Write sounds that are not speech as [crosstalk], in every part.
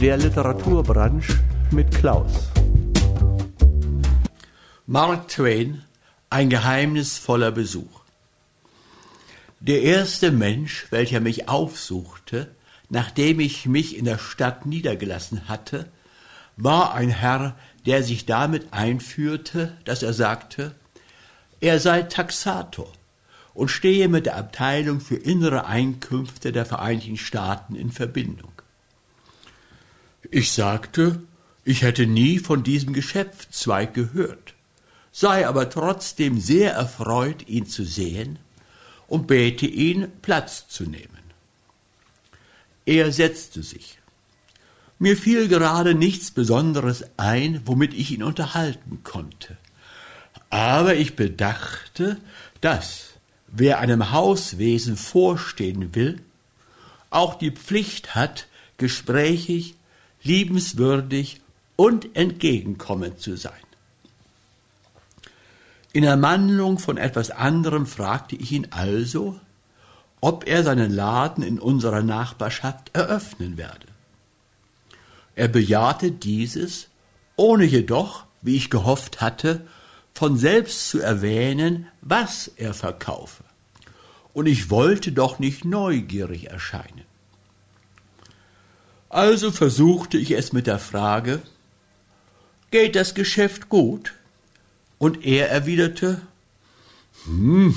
Der Literaturbranche mit Klaus. Mark Twain, ein geheimnisvoller Besuch. Der erste Mensch, welcher mich aufsuchte, nachdem ich mich in der Stadt niedergelassen hatte, war ein Herr, der sich damit einführte, dass er sagte, er sei Taxator und stehe mit der Abteilung für innere Einkünfte der Vereinigten Staaten in Verbindung. Ich sagte, ich hätte nie von diesem Geschäftszweig gehört, sei aber trotzdem sehr erfreut, ihn zu sehen und bäte ihn, Platz zu nehmen. Er setzte sich. Mir fiel gerade nichts Besonderes ein, womit ich ihn unterhalten konnte. Aber ich bedachte, dass, wer einem Hauswesen vorstehen will, auch die Pflicht hat, gesprächig, liebenswürdig und entgegenkommend zu sein. In Ermangelung von etwas anderem fragte ich ihn also, ob er seinen Laden in unserer Nachbarschaft eröffnen werde. Er bejahte dieses, ohne jedoch, wie ich gehofft hatte, von selbst zu erwähnen, was er verkaufe. Und ich wollte doch nicht neugierig erscheinen. Also versuchte ich es mit der Frage, geht das Geschäft gut? Und er erwiderte, hm,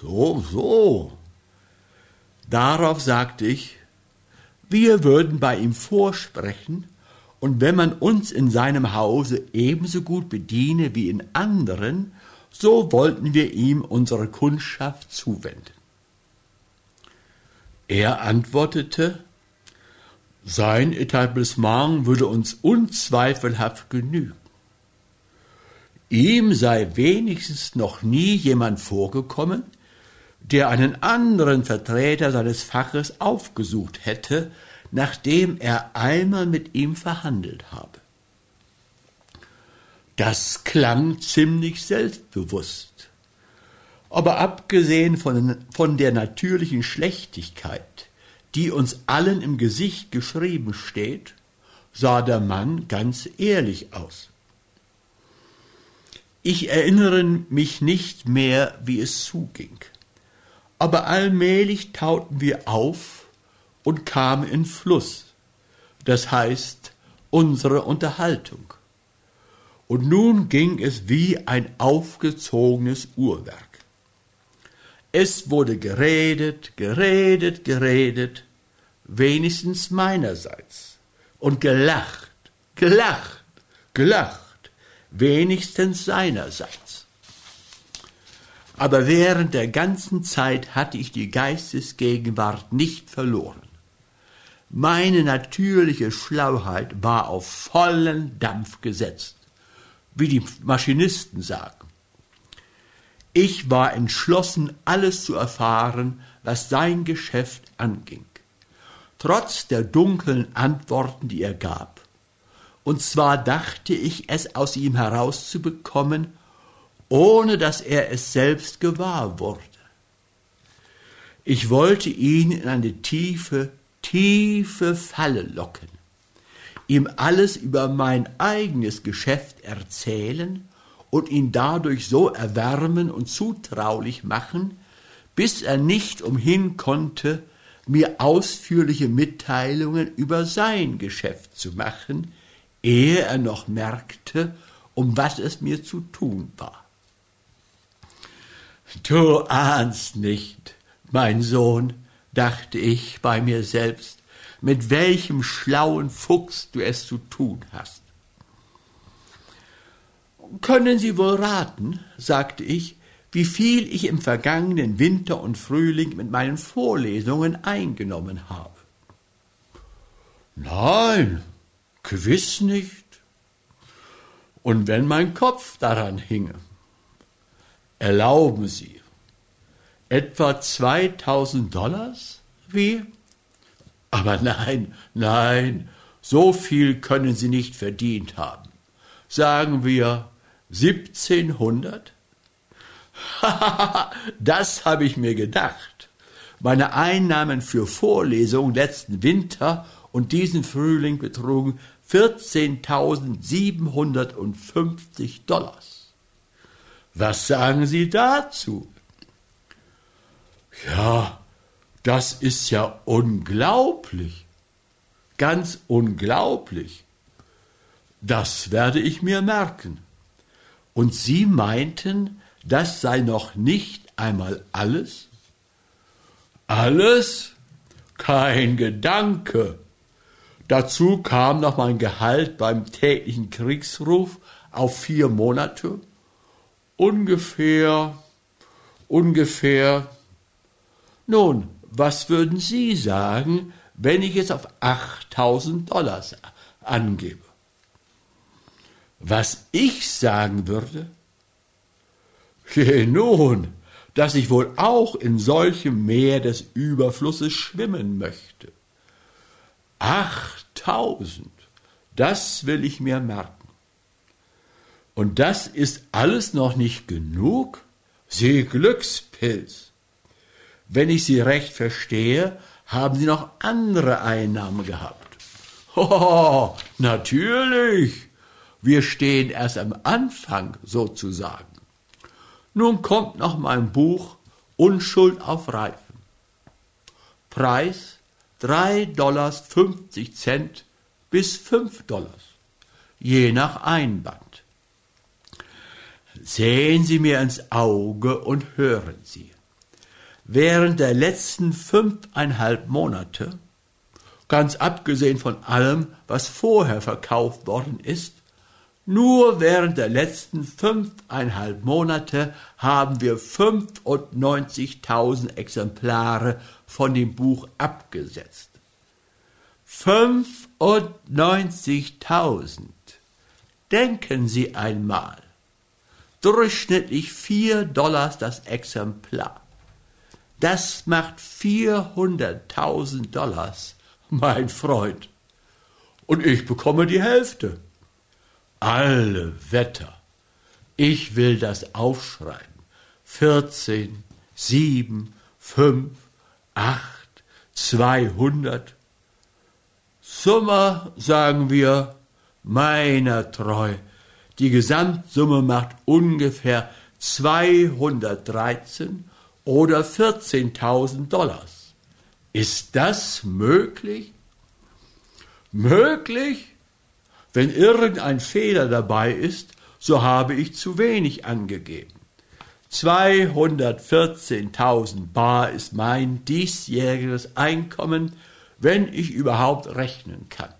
so, so. Darauf sagte ich, wir würden bei ihm vorsprechen, und wenn man uns in seinem Hause ebenso gut bediene wie in anderen, so wollten wir ihm unsere Kundschaft zuwenden. Er antwortete, sein Etablissement würde uns unzweifelhaft genügen. Ihm sei wenigstens noch nie jemand vorgekommen, der einen anderen Vertreter seines Faches aufgesucht hätte, nachdem er einmal mit ihm verhandelt habe. Das klang ziemlich selbstbewusst. Aber abgesehen von, von der natürlichen Schlechtigkeit, die uns allen im Gesicht geschrieben steht, sah der Mann ganz ehrlich aus. Ich erinnere mich nicht mehr, wie es zuging, aber allmählich tauten wir auf und kamen in Fluss, das heißt unsere Unterhaltung. Und nun ging es wie ein aufgezogenes Uhrwerk. Es wurde geredet, geredet, geredet, wenigstens meinerseits, und gelacht, gelacht, gelacht, wenigstens seinerseits. Aber während der ganzen Zeit hatte ich die Geistesgegenwart nicht verloren. Meine natürliche Schlauheit war auf vollen Dampf gesetzt, wie die Maschinisten sagen. Ich war entschlossen, alles zu erfahren, was sein Geschäft anging, trotz der dunklen Antworten, die er gab. Und zwar dachte ich, es aus ihm herauszubekommen, ohne dass er es selbst gewahr wurde. Ich wollte ihn in eine tiefe, tiefe Falle locken, ihm alles über mein eigenes Geschäft erzählen und ihn dadurch so erwärmen und zutraulich machen, bis er nicht umhin konnte, mir ausführliche Mitteilungen über sein Geschäft zu machen, ehe er noch merkte, um was es mir zu tun war. Du ahnst nicht, mein Sohn, dachte ich bei mir selbst, mit welchem schlauen Fuchs du es zu tun hast. Können Sie wohl raten, sagte ich, wie viel ich im vergangenen Winter und Frühling mit meinen Vorlesungen eingenommen habe? Nein, gewiss nicht. Und wenn mein Kopf daran hinge? Erlauben Sie. Etwa 2000 Dollars? Wie? Aber nein, nein, so viel können Sie nicht verdient haben. Sagen wir 1700? [laughs] das habe ich mir gedacht. Meine Einnahmen für Vorlesungen letzten Winter und diesen Frühling betrugen 14.750 Dollars. Was sagen Sie dazu? Ja, das ist ja unglaublich. Ganz unglaublich. Das werde ich mir merken. Und Sie meinten, das sei noch nicht einmal alles? Alles? Kein Gedanke. Dazu kam noch mein Gehalt beim täglichen Kriegsruf auf vier Monate. Ungefähr, ungefähr. Nun, was würden Sie sagen, wenn ich es auf 8000 Dollars angebe? Was ich sagen würde? Je, nun, dass ich wohl auch in solchem Meer des Überflusses schwimmen möchte. Achttausend, das will ich mir merken. Und das ist alles noch nicht genug? Sie Glückspilz. Wenn ich Sie recht verstehe, haben Sie noch andere Einnahmen gehabt. [laughs] Oh, natürlich. Wir stehen erst am Anfang sozusagen. Nun kommt noch mein Buch Unschuld auf Reifen. Preis 3,50 Dollars bis 5 Dollars, je nach Einband. Sehen Sie mir ins Auge und hören Sie. Während der letzten fünfeinhalb Monate, ganz abgesehen von allem, was vorher verkauft worden ist, nur während der letzten fünfeinhalb Monate haben wir 95.000 Exemplare von dem Buch abgesetzt. 95.000. Denken Sie einmal. Durchschnittlich vier Dollars das Exemplar. Das macht 400.000 Dollars, mein Freund. Und ich bekomme die Hälfte. Alle Wetter. Ich will das aufschreiben. 14, 7, 5, 8, 200. Summe, sagen wir, meiner treu. Die Gesamtsumme macht ungefähr 213 oder 14.000 Dollars. Ist das möglich? Möglich? Wenn irgendein Fehler dabei ist, so habe ich zu wenig angegeben. 214.000 Bar ist mein diesjähriges Einkommen, wenn ich überhaupt rechnen kann.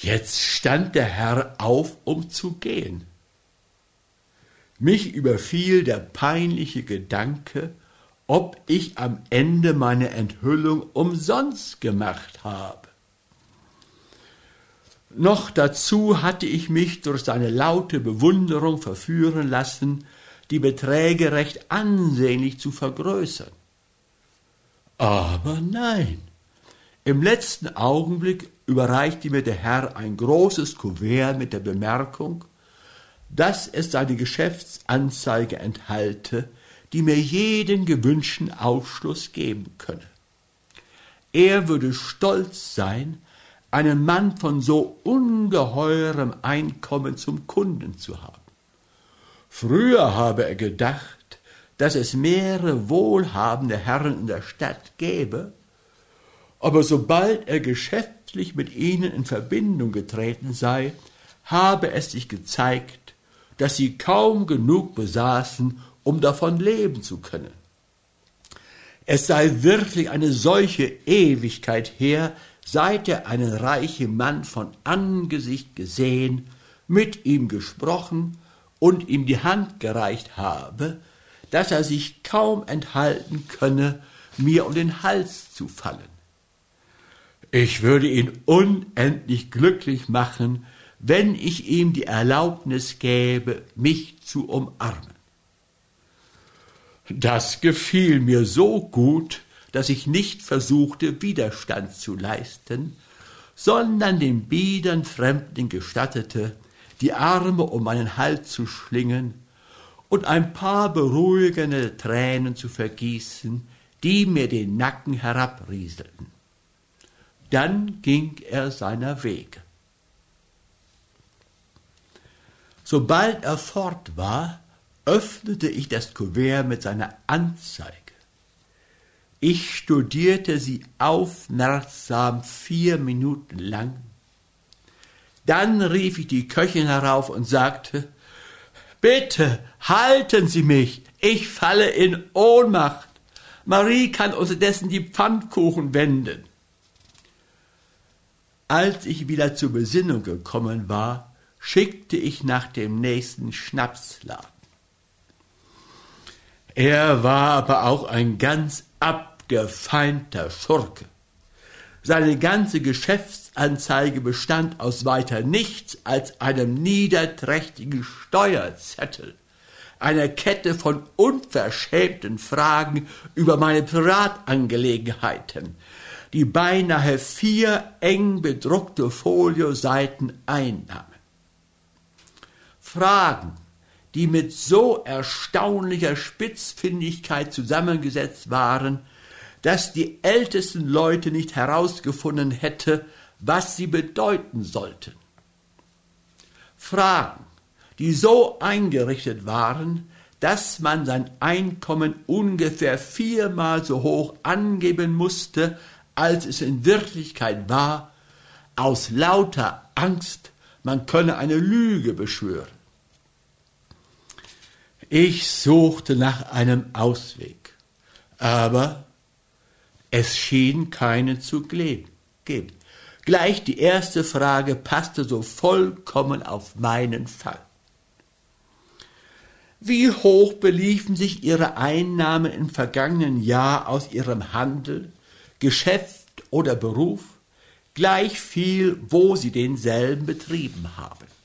Jetzt stand der Herr auf, um zu gehen. Mich überfiel der peinliche Gedanke, ob ich am Ende meine Enthüllung umsonst gemacht habe. Noch dazu hatte ich mich durch seine laute Bewunderung verführen lassen, die Beträge recht ansehnlich zu vergrößern. Aber nein, im letzten Augenblick überreichte mir der Herr ein großes Kuvert mit der Bemerkung, dass es seine Geschäftsanzeige enthalte, die mir jeden gewünschten Aufschluss geben könne. Er würde stolz sein, einen Mann von so ungeheurem Einkommen zum Kunden zu haben. Früher habe er gedacht, dass es mehrere wohlhabende Herren in der Stadt gäbe, aber sobald er geschäftlich mit ihnen in Verbindung getreten sei, habe es sich gezeigt, dass sie kaum genug besaßen, um davon leben zu können. Es sei wirklich eine solche Ewigkeit her, seit er einen reichen Mann von Angesicht gesehen, mit ihm gesprochen und ihm die Hand gereicht habe, dass er sich kaum enthalten könne, mir um den Hals zu fallen. Ich würde ihn unendlich glücklich machen, wenn ich ihm die Erlaubnis gäbe, mich zu umarmen. Das gefiel mir so gut, dass ich nicht versuchte, Widerstand zu leisten, sondern dem biedern Fremden gestattete, die Arme um meinen Hals zu schlingen und ein paar beruhigende Tränen zu vergießen, die mir den Nacken herabrieselten. Dann ging er seiner Wege. Sobald er fort war, öffnete ich das Kuvert mit seiner Anzeige. Ich studierte sie aufmerksam vier Minuten lang. Dann rief ich die Köchin herauf und sagte, Bitte halten Sie mich, ich falle in Ohnmacht. Marie kann unterdessen die Pfannkuchen wenden. Als ich wieder zur Besinnung gekommen war, schickte ich nach dem nächsten Schnapsladen. Er war aber auch ein ganz abgefeimter Schurke. Seine ganze Geschäftsanzeige bestand aus weiter nichts als einem niederträchtigen Steuerzettel, einer Kette von unverschämten Fragen über meine Privatangelegenheiten, die beinahe vier eng bedruckte Folioseiten einnahmen. Fragen, die mit so erstaunlicher Spitzfindigkeit zusammengesetzt waren, dass die ältesten Leute nicht herausgefunden hätte, was sie bedeuten sollten. Fragen, die so eingerichtet waren, dass man sein Einkommen ungefähr viermal so hoch angeben musste, als es in Wirklichkeit war, aus lauter Angst, man könne eine Lüge beschwören. Ich suchte nach einem Ausweg, aber es schien keine zu geben. Gleich die erste Frage passte so vollkommen auf meinen Fall. Wie hoch beliefen sich Ihre Einnahmen im vergangenen Jahr aus Ihrem Handel, Geschäft oder Beruf, gleich viel, wo Sie denselben betrieben haben?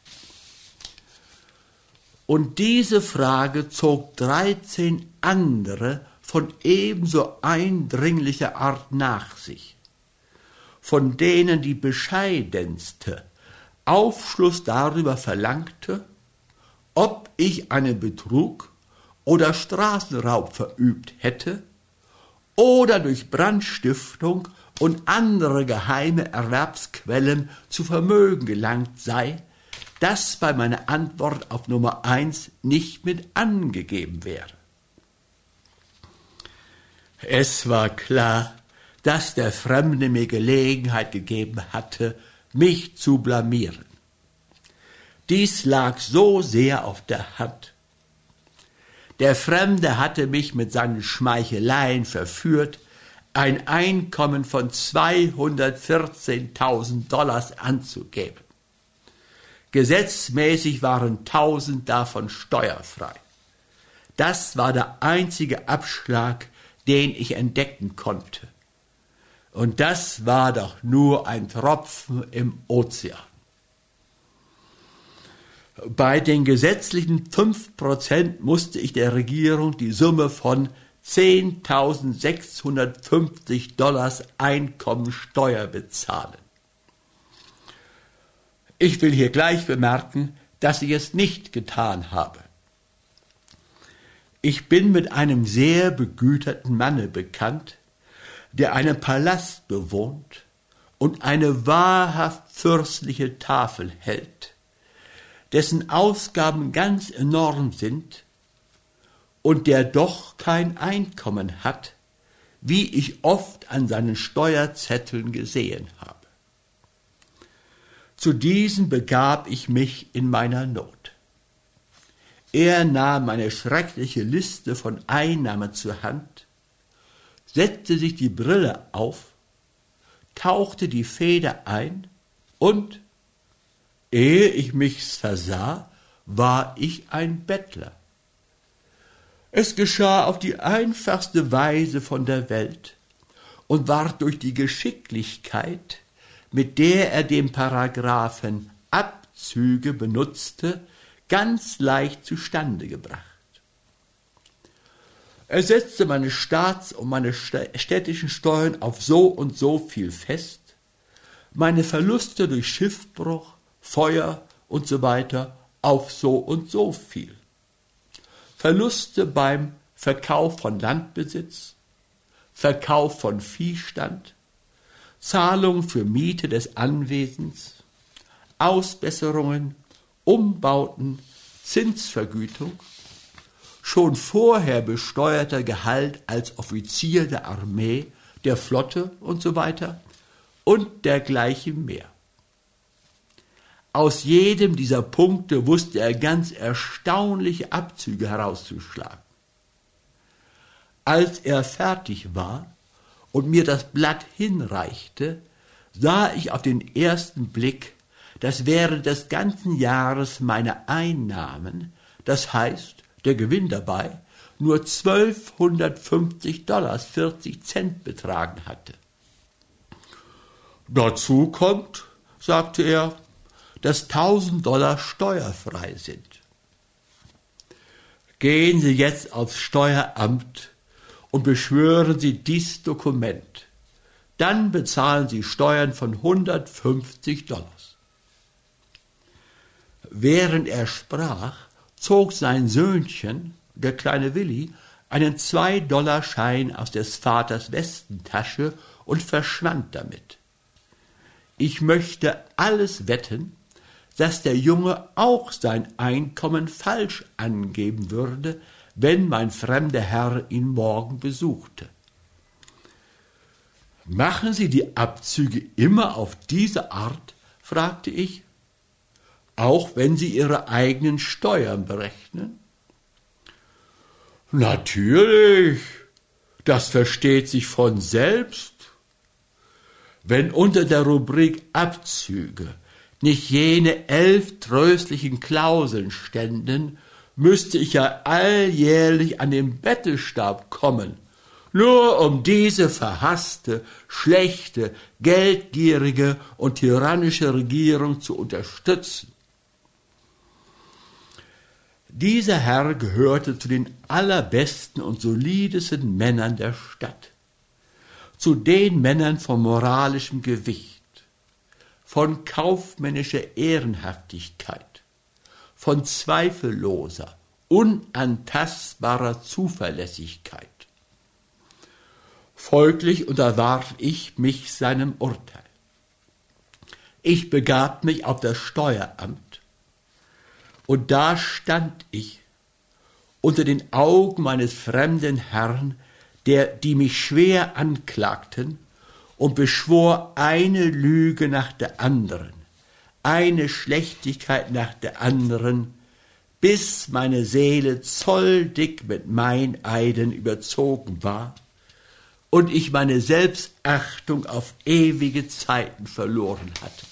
Und diese Frage zog dreizehn andere von ebenso eindringlicher Art nach sich, von denen die bescheidenste Aufschluss darüber verlangte, ob ich einen Betrug oder Straßenraub verübt hätte oder durch Brandstiftung und andere geheime Erwerbsquellen zu Vermögen gelangt sei, das bei meiner Antwort auf Nummer eins nicht mit angegeben wäre. Es war klar, dass der Fremde mir Gelegenheit gegeben hatte, mich zu blamieren. Dies lag so sehr auf der Hand. Der Fremde hatte mich mit seinen Schmeicheleien verführt, ein Einkommen von 214.000 Dollars anzugeben. Gesetzmäßig waren tausend davon steuerfrei. Das war der einzige Abschlag, den ich entdecken konnte. Und das war doch nur ein Tropfen im Ozean. Bei den gesetzlichen fünf Prozent musste ich der Regierung die Summe von 10.650 Dollars Einkommensteuer bezahlen. Ich will hier gleich bemerken, dass ich es nicht getan habe. Ich bin mit einem sehr begüterten Manne bekannt, der einen Palast bewohnt und eine wahrhaft fürstliche Tafel hält, dessen Ausgaben ganz enorm sind und der doch kein Einkommen hat, wie ich oft an seinen Steuerzetteln gesehen habe. Zu diesen begab ich mich in meiner Not. Er nahm eine schreckliche Liste von Einnahmen zur Hand, setzte sich die Brille auf, tauchte die Feder ein und, ehe ich mich's versah, war ich ein Bettler. Es geschah auf die einfachste Weise von der Welt und ward durch die Geschicklichkeit, mit der er den Paragraphen Abzüge benutzte, ganz leicht zustande gebracht. Er setzte meine Staats- und meine städtischen Steuern auf so und so viel fest, meine Verluste durch Schiffbruch, Feuer und so weiter auf so und so viel. Verluste beim Verkauf von Landbesitz, Verkauf von Viehstand, Zahlung für Miete des Anwesens, Ausbesserungen, Umbauten, Zinsvergütung, schon vorher besteuerter Gehalt als Offizier der Armee, der Flotte und so und dergleichen mehr. Aus jedem dieser Punkte wusste er ganz erstaunliche Abzüge herauszuschlagen. Als er fertig war und mir das Blatt hinreichte, sah ich auf den ersten Blick, dass während des ganzen Jahres meine Einnahmen, das heißt der Gewinn dabei, nur 1250 Dollars 40 Cent betragen hatte. Dazu kommt, sagte er, dass 1000 Dollar steuerfrei sind. Gehen Sie jetzt aufs Steueramt und beschwören Sie dies Dokument. Dann bezahlen Sie Steuern von 150 Dollars. Während er sprach, zog sein Söhnchen, der kleine Willi, einen Zwei-Dollar-Schein aus des Vaters Westentasche und verschwand damit. Ich möchte alles wetten, dass der Junge auch sein Einkommen falsch angeben würde, wenn mein fremder Herr ihn morgen besuchte. Machen Sie die Abzüge immer auf diese Art? fragte ich. Auch wenn Sie Ihre eigenen Steuern berechnen? Natürlich, das versteht sich von selbst. Wenn unter der Rubrik Abzüge nicht jene elf tröstlichen Klauseln ständen, müsste ich ja alljährlich an den Bettelstab kommen, nur um diese verhasste, schlechte, geldgierige und tyrannische Regierung zu unterstützen. Dieser Herr gehörte zu den allerbesten und solidesten Männern der Stadt, zu den Männern von moralischem Gewicht von kaufmännischer Ehrenhaftigkeit, von zweifelloser, unantastbarer Zuverlässigkeit. Folglich unterwarf ich mich seinem Urteil. Ich begab mich auf das Steueramt, und da stand ich unter den Augen meines fremden Herrn, der, die mich schwer anklagten, und beschwor eine Lüge nach der anderen, eine Schlechtigkeit nach der anderen, bis meine Seele zolldick mit Meineiden überzogen war und ich meine Selbstachtung auf ewige Zeiten verloren hatte.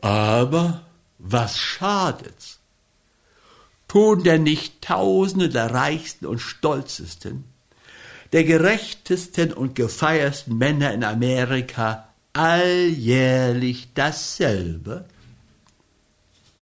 Aber was schadet's? Tun denn nicht Tausende der Reichsten und Stolzesten der gerechtesten und gefeiersten Männer in Amerika alljährlich dasselbe?